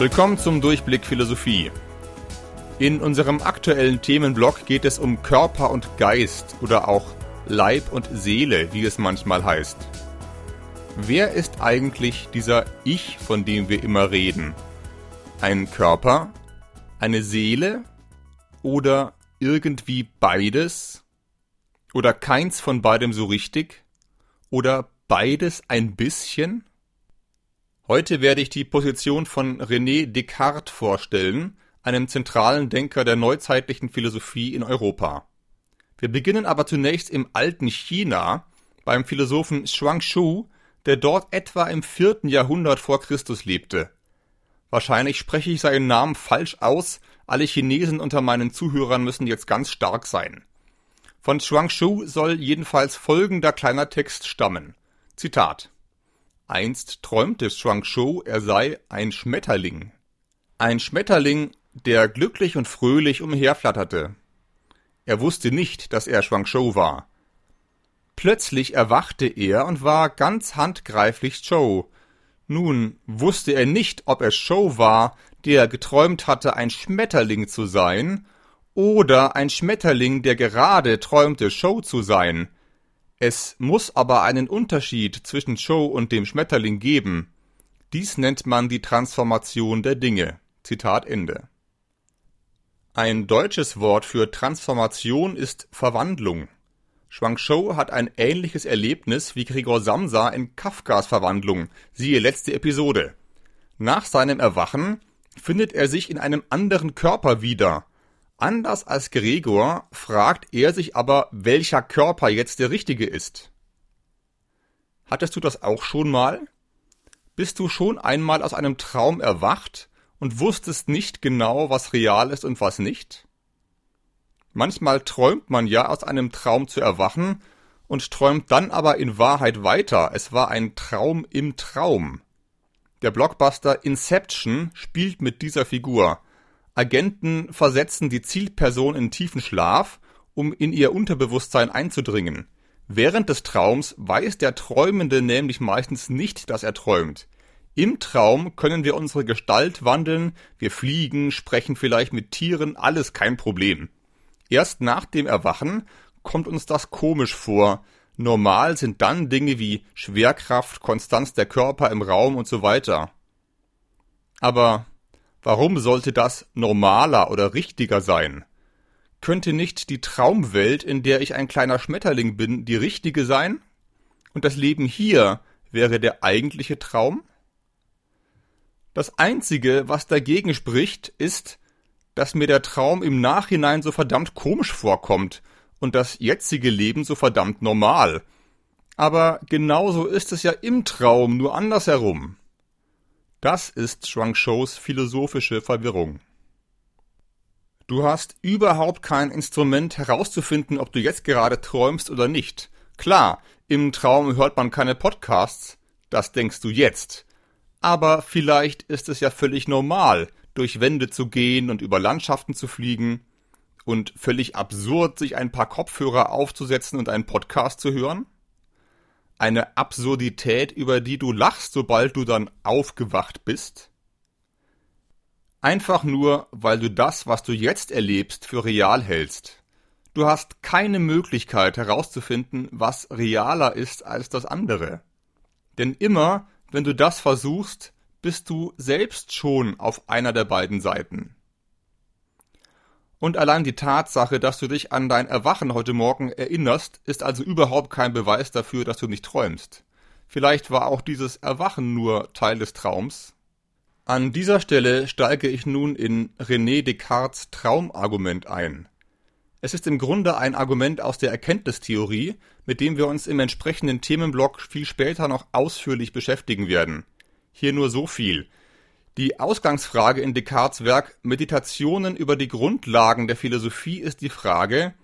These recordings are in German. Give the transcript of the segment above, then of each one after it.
Willkommen zum Durchblick Philosophie. In unserem aktuellen Themenblock geht es um Körper und Geist oder auch Leib und Seele, wie es manchmal heißt. Wer ist eigentlich dieser Ich, von dem wir immer reden? Ein Körper? Eine Seele? Oder irgendwie beides? Oder keins von beidem so richtig? Oder beides ein bisschen? Heute werde ich die Position von René Descartes vorstellen, einem zentralen Denker der neuzeitlichen Philosophie in Europa. Wir beginnen aber zunächst im alten China beim Philosophen Shuangxu, der dort etwa im vierten Jahrhundert vor Christus lebte. Wahrscheinlich spreche ich seinen Namen falsch aus, alle Chinesen unter meinen Zuhörern müssen jetzt ganz stark sein. Von Shuangxu soll jedenfalls folgender kleiner Text stammen. Zitat Einst träumte Shuangshou, er sei ein Schmetterling. Ein Schmetterling, der glücklich und fröhlich umherflatterte. Er wusste nicht, dass er Shuangshou war. Plötzlich erwachte er und war ganz handgreiflich Zhou. Nun wusste er nicht, ob er Zhou war, der geträumt hatte, ein Schmetterling zu sein, oder ein Schmetterling, der gerade träumte, Zhou zu sein. Es muss aber einen Unterschied zwischen Show und dem Schmetterling geben. Dies nennt man die Transformation der Dinge. Zitat Ende. Ein deutsches Wort für Transformation ist Verwandlung. Shuangshou hat ein ähnliches Erlebnis wie Gregor Samsa in Kafkas Verwandlung, siehe letzte Episode. Nach seinem Erwachen findet er sich in einem anderen Körper wieder, Anders als Gregor fragt er sich aber, welcher Körper jetzt der richtige ist. Hattest du das auch schon mal? Bist du schon einmal aus einem Traum erwacht und wusstest nicht genau, was real ist und was nicht? Manchmal träumt man ja aus einem Traum zu erwachen und träumt dann aber in Wahrheit weiter. Es war ein Traum im Traum. Der Blockbuster Inception spielt mit dieser Figur. Agenten versetzen die Zielperson in tiefen Schlaf, um in ihr Unterbewusstsein einzudringen. Während des Traums weiß der Träumende nämlich meistens nicht, dass er träumt. Im Traum können wir unsere Gestalt wandeln, wir fliegen, sprechen vielleicht mit Tieren, alles kein Problem. Erst nach dem Erwachen kommt uns das komisch vor. Normal sind dann Dinge wie Schwerkraft, Konstanz der Körper im Raum und so weiter. Aber Warum sollte das normaler oder richtiger sein? Könnte nicht die Traumwelt, in der ich ein kleiner Schmetterling bin, die richtige sein? Und das Leben hier wäre der eigentliche Traum? Das Einzige, was dagegen spricht, ist, dass mir der Traum im Nachhinein so verdammt komisch vorkommt und das jetzige Leben so verdammt normal. Aber genauso ist es ja im Traum, nur andersherum. Das ist Shuangshous philosophische Verwirrung. Du hast überhaupt kein Instrument herauszufinden, ob du jetzt gerade träumst oder nicht. Klar, im Traum hört man keine Podcasts, das denkst du jetzt. Aber vielleicht ist es ja völlig normal, durch Wände zu gehen und über Landschaften zu fliegen und völlig absurd, sich ein paar Kopfhörer aufzusetzen und einen Podcast zu hören? Eine Absurdität, über die du lachst, sobald du dann aufgewacht bist? Einfach nur, weil du das, was du jetzt erlebst, für real hältst. Du hast keine Möglichkeit herauszufinden, was realer ist als das andere. Denn immer, wenn du das versuchst, bist du selbst schon auf einer der beiden Seiten. Und allein die Tatsache, dass du dich an dein Erwachen heute Morgen erinnerst, ist also überhaupt kein Beweis dafür, dass du nicht träumst. Vielleicht war auch dieses Erwachen nur Teil des Traums. An dieser Stelle steige ich nun in René Descartes Traumargument ein. Es ist im Grunde ein Argument aus der Erkenntnistheorie, mit dem wir uns im entsprechenden Themenblock viel später noch ausführlich beschäftigen werden. Hier nur so viel. Die Ausgangsfrage in Descartes Werk Meditationen über die Grundlagen der Philosophie ist die Frage,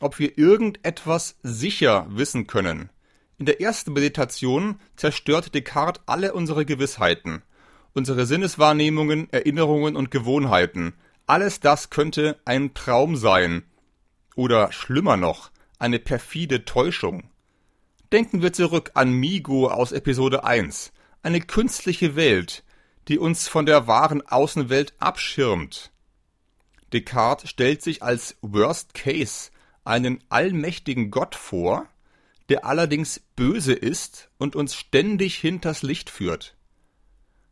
ob wir irgendetwas sicher wissen können. In der ersten Meditation zerstört Descartes alle unsere Gewissheiten, unsere Sinneswahrnehmungen, Erinnerungen und Gewohnheiten. Alles das könnte ein Traum sein. Oder schlimmer noch, eine perfide Täuschung. Denken wir zurück an Migo aus Episode 1. Eine künstliche Welt, die uns von der wahren Außenwelt abschirmt. Descartes stellt sich als Worst Case einen allmächtigen Gott vor, der allerdings böse ist und uns ständig hinters Licht führt.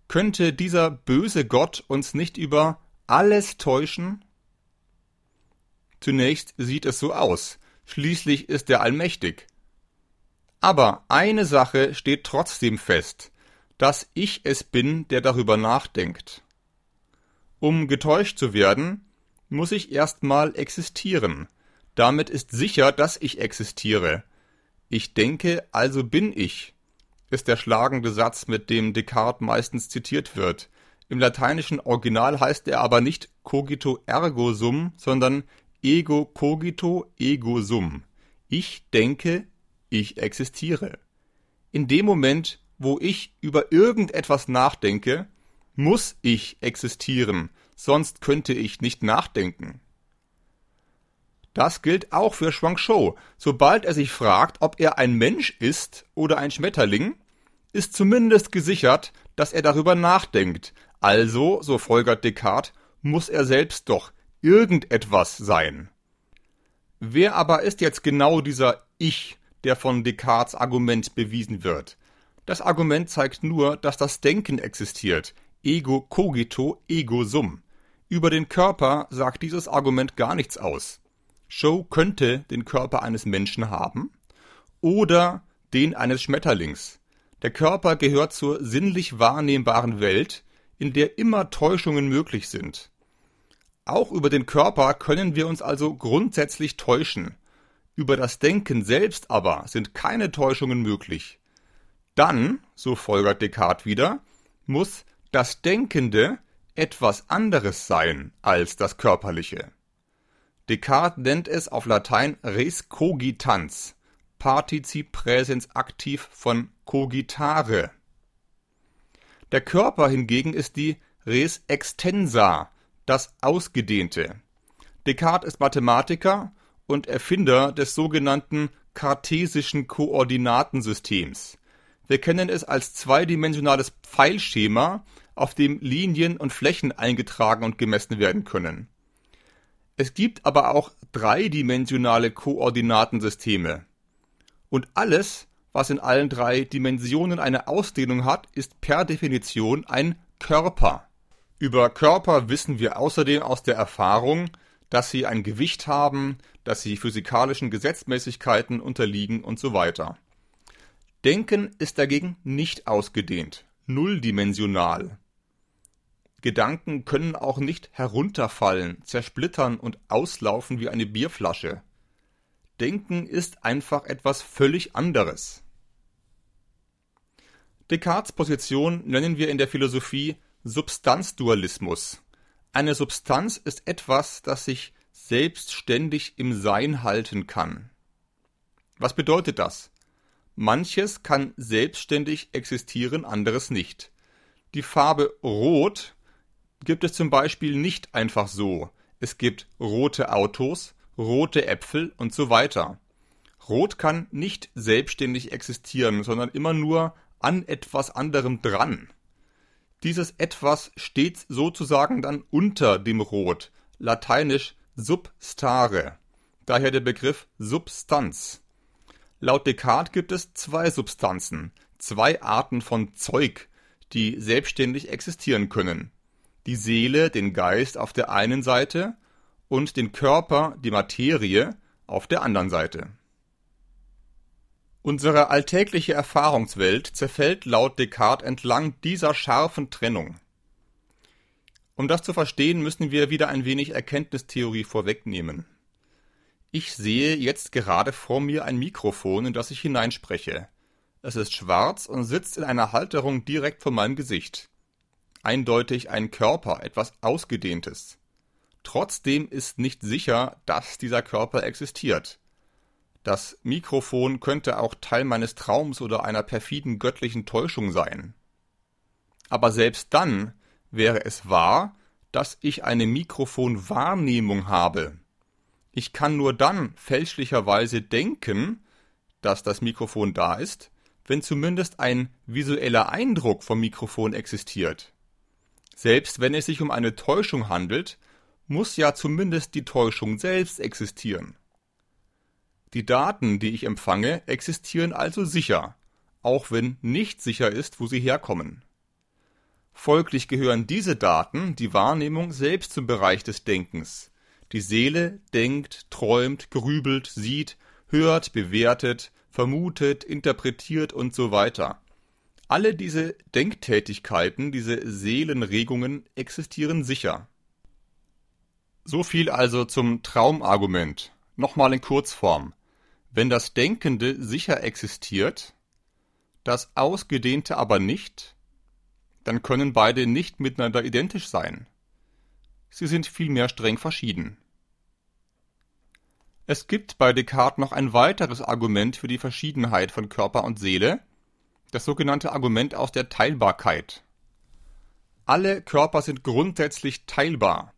Könnte dieser böse Gott uns nicht über alles täuschen? Zunächst sieht es so aus, schließlich ist er allmächtig. Aber eine Sache steht trotzdem fest, dass ich es bin, der darüber nachdenkt. Um getäuscht zu werden, muss ich erstmal existieren. Damit ist sicher, dass ich existiere. Ich denke, also bin ich, ist der schlagende Satz, mit dem Descartes meistens zitiert wird. Im lateinischen Original heißt er aber nicht cogito ergo sum, sondern ego cogito ego sum. Ich denke, ich existiere. In dem Moment, wo ich über irgendetwas nachdenke, muss ich existieren, sonst könnte ich nicht nachdenken. Das gilt auch für Shuangshou. Sobald er sich fragt, ob er ein Mensch ist oder ein Schmetterling, ist zumindest gesichert, dass er darüber nachdenkt. Also, so folgert Descartes, muss er selbst doch irgendetwas sein. Wer aber ist jetzt genau dieser Ich, der von Descartes Argument bewiesen wird. Das Argument zeigt nur, dass das Denken existiert. Ego cogito, ego sum. Über den Körper sagt dieses Argument gar nichts aus. Show könnte den Körper eines Menschen haben oder den eines Schmetterlings. Der Körper gehört zur sinnlich wahrnehmbaren Welt, in der immer Täuschungen möglich sind. Auch über den Körper können wir uns also grundsätzlich täuschen. Über das Denken selbst aber sind keine Täuschungen möglich. Dann, so folgert Descartes wieder, muss das Denkende etwas anderes sein als das Körperliche. Descartes nennt es auf Latein res cogitans, Partizip Präsens aktiv von cogitare. Der Körper hingegen ist die res extensa, das Ausgedehnte. Descartes ist Mathematiker und Erfinder des sogenannten kartesischen Koordinatensystems. Wir kennen es als zweidimensionales Pfeilschema, auf dem Linien und Flächen eingetragen und gemessen werden können. Es gibt aber auch dreidimensionale Koordinatensysteme. Und alles, was in allen drei Dimensionen eine Ausdehnung hat, ist per Definition ein Körper. Über Körper wissen wir außerdem aus der Erfahrung, dass sie ein Gewicht haben, dass sie physikalischen Gesetzmäßigkeiten unterliegen und so weiter. Denken ist dagegen nicht ausgedehnt, nulldimensional. Gedanken können auch nicht herunterfallen, zersplittern und auslaufen wie eine Bierflasche. Denken ist einfach etwas völlig anderes. Descartes Position nennen wir in der Philosophie Substanzdualismus. Eine Substanz ist etwas, das sich selbstständig im Sein halten kann. Was bedeutet das? Manches kann selbstständig existieren, anderes nicht. Die Farbe Rot gibt es zum Beispiel nicht einfach so. Es gibt rote Autos, rote Äpfel und so weiter. Rot kann nicht selbstständig existieren, sondern immer nur an etwas anderem dran. Dieses etwas steht sozusagen dann unter dem Rot, lateinisch substare, daher der Begriff Substanz. Laut Descartes gibt es zwei Substanzen, zwei Arten von Zeug, die selbstständig existieren können. Die Seele, den Geist auf der einen Seite und den Körper, die Materie, auf der anderen Seite. Unsere alltägliche Erfahrungswelt zerfällt laut Descartes entlang dieser scharfen Trennung. Um das zu verstehen, müssen wir wieder ein wenig Erkenntnistheorie vorwegnehmen. Ich sehe jetzt gerade vor mir ein Mikrofon, in das ich hineinspreche. Es ist schwarz und sitzt in einer Halterung direkt vor meinem Gesicht. Eindeutig ein Körper, etwas Ausgedehntes. Trotzdem ist nicht sicher, dass dieser Körper existiert. Das Mikrofon könnte auch Teil meines Traums oder einer perfiden göttlichen Täuschung sein. Aber selbst dann wäre es wahr, dass ich eine Mikrofonwahrnehmung habe. Ich kann nur dann fälschlicherweise denken, dass das Mikrofon da ist, wenn zumindest ein visueller Eindruck vom Mikrofon existiert. Selbst wenn es sich um eine Täuschung handelt, muss ja zumindest die Täuschung selbst existieren. Die Daten, die ich empfange, existieren also sicher, auch wenn nicht sicher ist, wo sie herkommen. Folglich gehören diese Daten, die Wahrnehmung, selbst zum Bereich des Denkens. Die Seele denkt, träumt, grübelt, sieht, hört, bewertet, vermutet, interpretiert und so weiter. Alle diese Denktätigkeiten, diese Seelenregungen existieren sicher. So viel also zum Traumargument. Nochmal in Kurzform. Wenn das Denkende sicher existiert, das Ausgedehnte aber nicht, dann können beide nicht miteinander identisch sein. Sie sind vielmehr streng verschieden. Es gibt bei Descartes noch ein weiteres Argument für die Verschiedenheit von Körper und Seele, das sogenannte Argument aus der Teilbarkeit. Alle Körper sind grundsätzlich teilbar.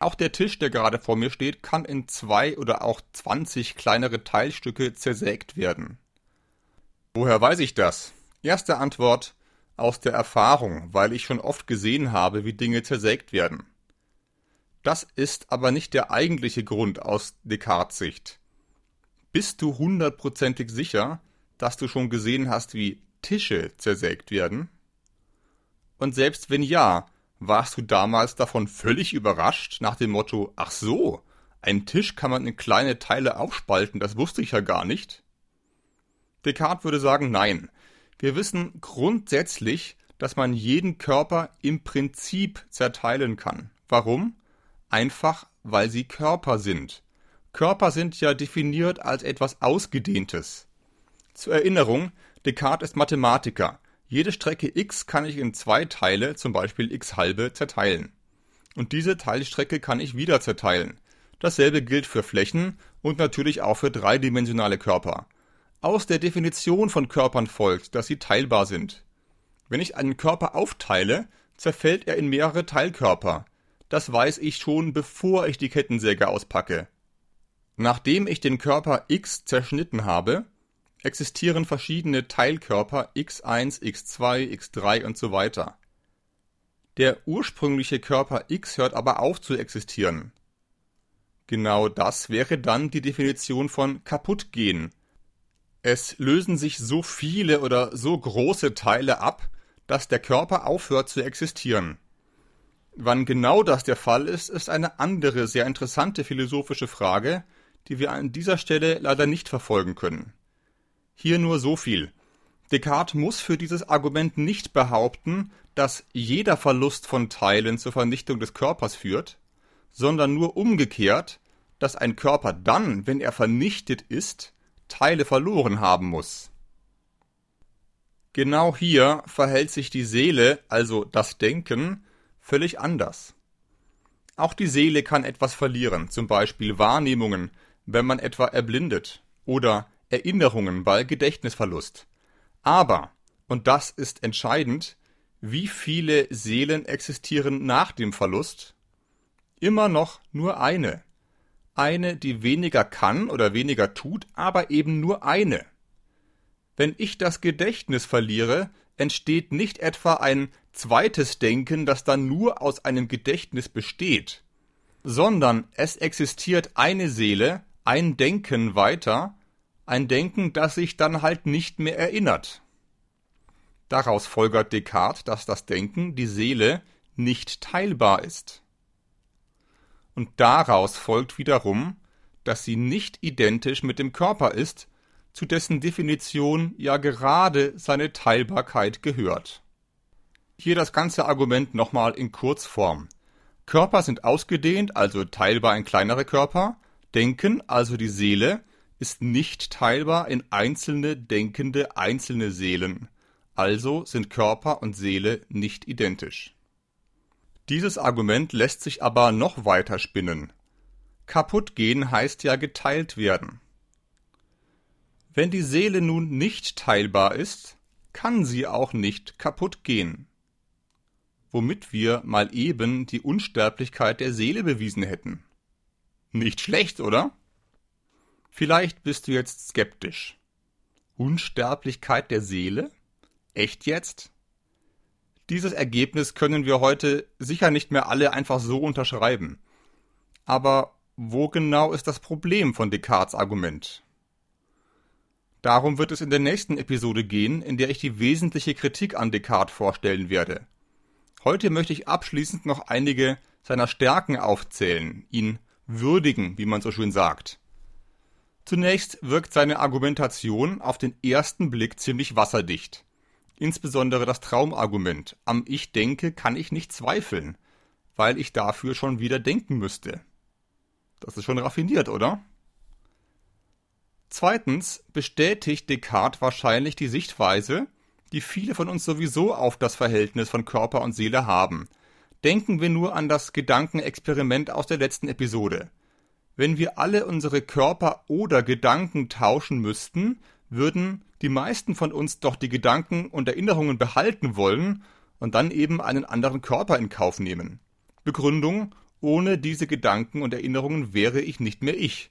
Auch der Tisch, der gerade vor mir steht, kann in zwei oder auch zwanzig kleinere Teilstücke zersägt werden. Woher weiß ich das? Erste Antwort aus der Erfahrung, weil ich schon oft gesehen habe, wie Dinge zersägt werden. Das ist aber nicht der eigentliche Grund aus Descartes Sicht. Bist du hundertprozentig sicher, dass du schon gesehen hast, wie Tische zersägt werden? Und selbst wenn ja, warst du damals davon völlig überrascht nach dem Motto, ach so, ein Tisch kann man in kleine Teile aufspalten, das wusste ich ja gar nicht? Descartes würde sagen, nein. Wir wissen grundsätzlich, dass man jeden Körper im Prinzip zerteilen kann. Warum? Einfach, weil sie Körper sind. Körper sind ja definiert als etwas Ausgedehntes. Zur Erinnerung, Descartes ist Mathematiker. Jede Strecke x kann ich in zwei Teile, zum Beispiel x halbe, zerteilen. Und diese Teilstrecke kann ich wieder zerteilen. Dasselbe gilt für Flächen und natürlich auch für dreidimensionale Körper. Aus der Definition von Körpern folgt, dass sie teilbar sind. Wenn ich einen Körper aufteile, zerfällt er in mehrere Teilkörper. Das weiß ich schon, bevor ich die Kettensäge auspacke. Nachdem ich den Körper X zerschnitten habe, existieren verschiedene Teilkörper x1, x2, x3 und so weiter. Der ursprüngliche Körper X hört aber auf zu existieren. Genau das wäre dann die Definition von kaputtgehen. Es lösen sich so viele oder so große Teile ab, dass der Körper aufhört zu existieren. Wann genau das der Fall ist, ist eine andere sehr interessante philosophische Frage, die wir an dieser Stelle leider nicht verfolgen können. Hier nur so viel. Descartes muss für dieses Argument nicht behaupten, dass jeder Verlust von Teilen zur Vernichtung des Körpers führt, sondern nur umgekehrt, dass ein Körper dann, wenn er vernichtet ist, Teile verloren haben muss. Genau hier verhält sich die Seele, also das Denken, völlig anders. Auch die Seele kann etwas verlieren, zum Beispiel Wahrnehmungen, wenn man etwa erblindet, oder Erinnerungen bei Gedächtnisverlust. Aber, und das ist entscheidend, wie viele Seelen existieren nach dem Verlust? Immer noch nur eine. Eine, die weniger kann oder weniger tut, aber eben nur eine. Wenn ich das Gedächtnis verliere, entsteht nicht etwa ein zweites Denken, das dann nur aus einem Gedächtnis besteht, sondern es existiert eine Seele, ein Denken weiter, ein Denken, das sich dann halt nicht mehr erinnert. Daraus folgert Descartes, dass das Denken, die Seele, nicht teilbar ist. Und daraus folgt wiederum, dass sie nicht identisch mit dem Körper ist, zu dessen Definition ja gerade seine Teilbarkeit gehört. Hier das ganze Argument nochmal in Kurzform. Körper sind ausgedehnt, also teilbar in kleinere Körper, Denken, also die Seele, ist nicht teilbar in einzelne denkende einzelne Seelen, also sind Körper und Seele nicht identisch. Dieses Argument lässt sich aber noch weiter spinnen. Kaputt gehen heißt ja geteilt werden. Wenn die Seele nun nicht teilbar ist, kann sie auch nicht kaputt gehen. Womit wir mal eben die Unsterblichkeit der Seele bewiesen hätten. Nicht schlecht, oder? Vielleicht bist du jetzt skeptisch. Unsterblichkeit der Seele? Echt jetzt? Dieses Ergebnis können wir heute sicher nicht mehr alle einfach so unterschreiben. Aber wo genau ist das Problem von Descartes Argument? Darum wird es in der nächsten Episode gehen, in der ich die wesentliche Kritik an Descartes vorstellen werde. Heute möchte ich abschließend noch einige seiner Stärken aufzählen, ihn würdigen, wie man so schön sagt. Zunächst wirkt seine Argumentation auf den ersten Blick ziemlich wasserdicht. Insbesondere das Traumargument. Am Ich denke kann ich nicht zweifeln, weil ich dafür schon wieder denken müsste. Das ist schon raffiniert, oder? Zweitens bestätigt Descartes wahrscheinlich die Sichtweise, die viele von uns sowieso auf das Verhältnis von Körper und Seele haben. Denken wir nur an das Gedankenexperiment aus der letzten Episode. Wenn wir alle unsere Körper oder Gedanken tauschen müssten, würden die meisten von uns doch die Gedanken und Erinnerungen behalten wollen und dann eben einen anderen Körper in Kauf nehmen. Begründung ohne diese Gedanken und Erinnerungen wäre ich nicht mehr ich.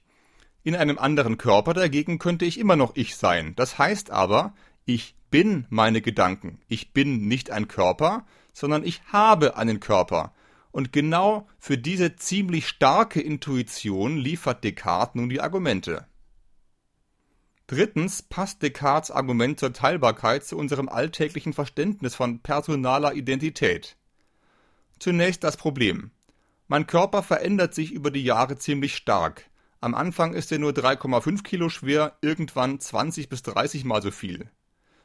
In einem anderen Körper dagegen könnte ich immer noch ich sein. Das heißt aber, ich bin meine Gedanken. Ich bin nicht ein Körper, sondern ich habe einen Körper. Und genau für diese ziemlich starke Intuition liefert Descartes nun die Argumente. Drittens passt Descartes Argument zur Teilbarkeit zu unserem alltäglichen Verständnis von personaler Identität. Zunächst das Problem. Mein Körper verändert sich über die Jahre ziemlich stark. Am Anfang ist er nur 3,5 Kilo schwer, irgendwann 20 bis 30 mal so viel.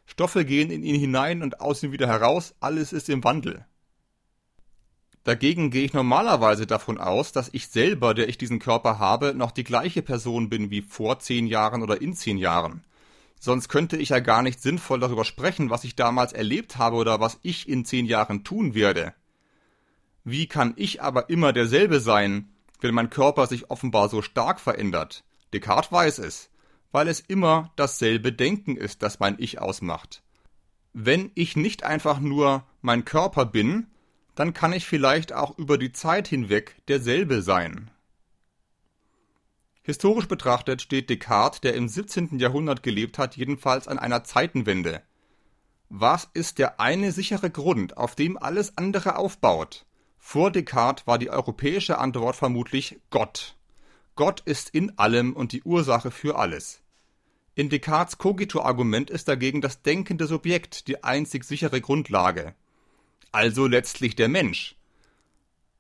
Stoffe gehen in ihn hinein und aus ihm wieder heraus, alles ist im Wandel. Dagegen gehe ich normalerweise davon aus, dass ich selber, der ich diesen Körper habe, noch die gleiche Person bin wie vor zehn Jahren oder in zehn Jahren. Sonst könnte ich ja gar nicht sinnvoll darüber sprechen, was ich damals erlebt habe oder was ich in zehn Jahren tun werde. Wie kann ich aber immer derselbe sein, wenn mein Körper sich offenbar so stark verändert? Descartes weiß es, weil es immer dasselbe Denken ist, das mein Ich ausmacht. Wenn ich nicht einfach nur mein Körper bin, dann kann ich vielleicht auch über die Zeit hinweg derselbe sein. Historisch betrachtet steht Descartes, der im 17. Jahrhundert gelebt hat, jedenfalls an einer Zeitenwende. Was ist der eine sichere Grund, auf dem alles andere aufbaut? Vor Descartes war die europäische Antwort vermutlich Gott. Gott ist in allem und die Ursache für alles. In Descartes Cogito-Argument ist dagegen das denkende Subjekt die einzig sichere Grundlage also letztlich der Mensch.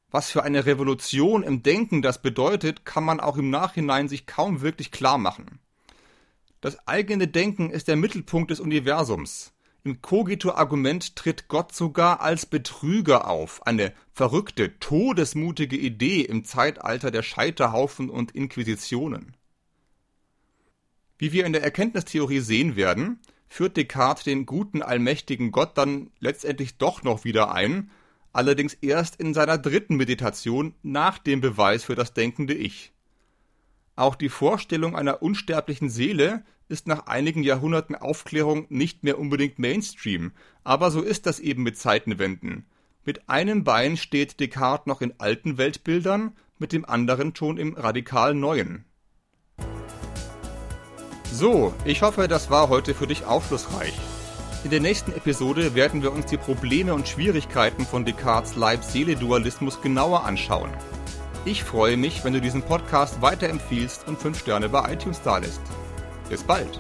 Was für eine Revolution im Denken das bedeutet, kann man auch im Nachhinein sich kaum wirklich klar machen. Das eigene Denken ist der Mittelpunkt des Universums. Im Cogito-Argument tritt Gott sogar als Betrüger auf, eine verrückte, todesmutige Idee im Zeitalter der Scheiterhaufen und Inquisitionen. Wie wir in der Erkenntnistheorie sehen werden, führt Descartes den guten allmächtigen Gott dann letztendlich doch noch wieder ein, allerdings erst in seiner dritten Meditation nach dem Beweis für das denkende Ich. Auch die Vorstellung einer unsterblichen Seele ist nach einigen Jahrhunderten Aufklärung nicht mehr unbedingt Mainstream, aber so ist das eben mit Zeitenwenden. Mit einem Bein steht Descartes noch in alten Weltbildern, mit dem anderen schon im radikal neuen. So, ich hoffe, das war heute für dich aufschlussreich. In der nächsten Episode werden wir uns die Probleme und Schwierigkeiten von Descartes Leib-Seele-Dualismus genauer anschauen. Ich freue mich, wenn du diesen Podcast weiterempfiehlst und 5 Sterne bei iTunes dalässt. Bis bald!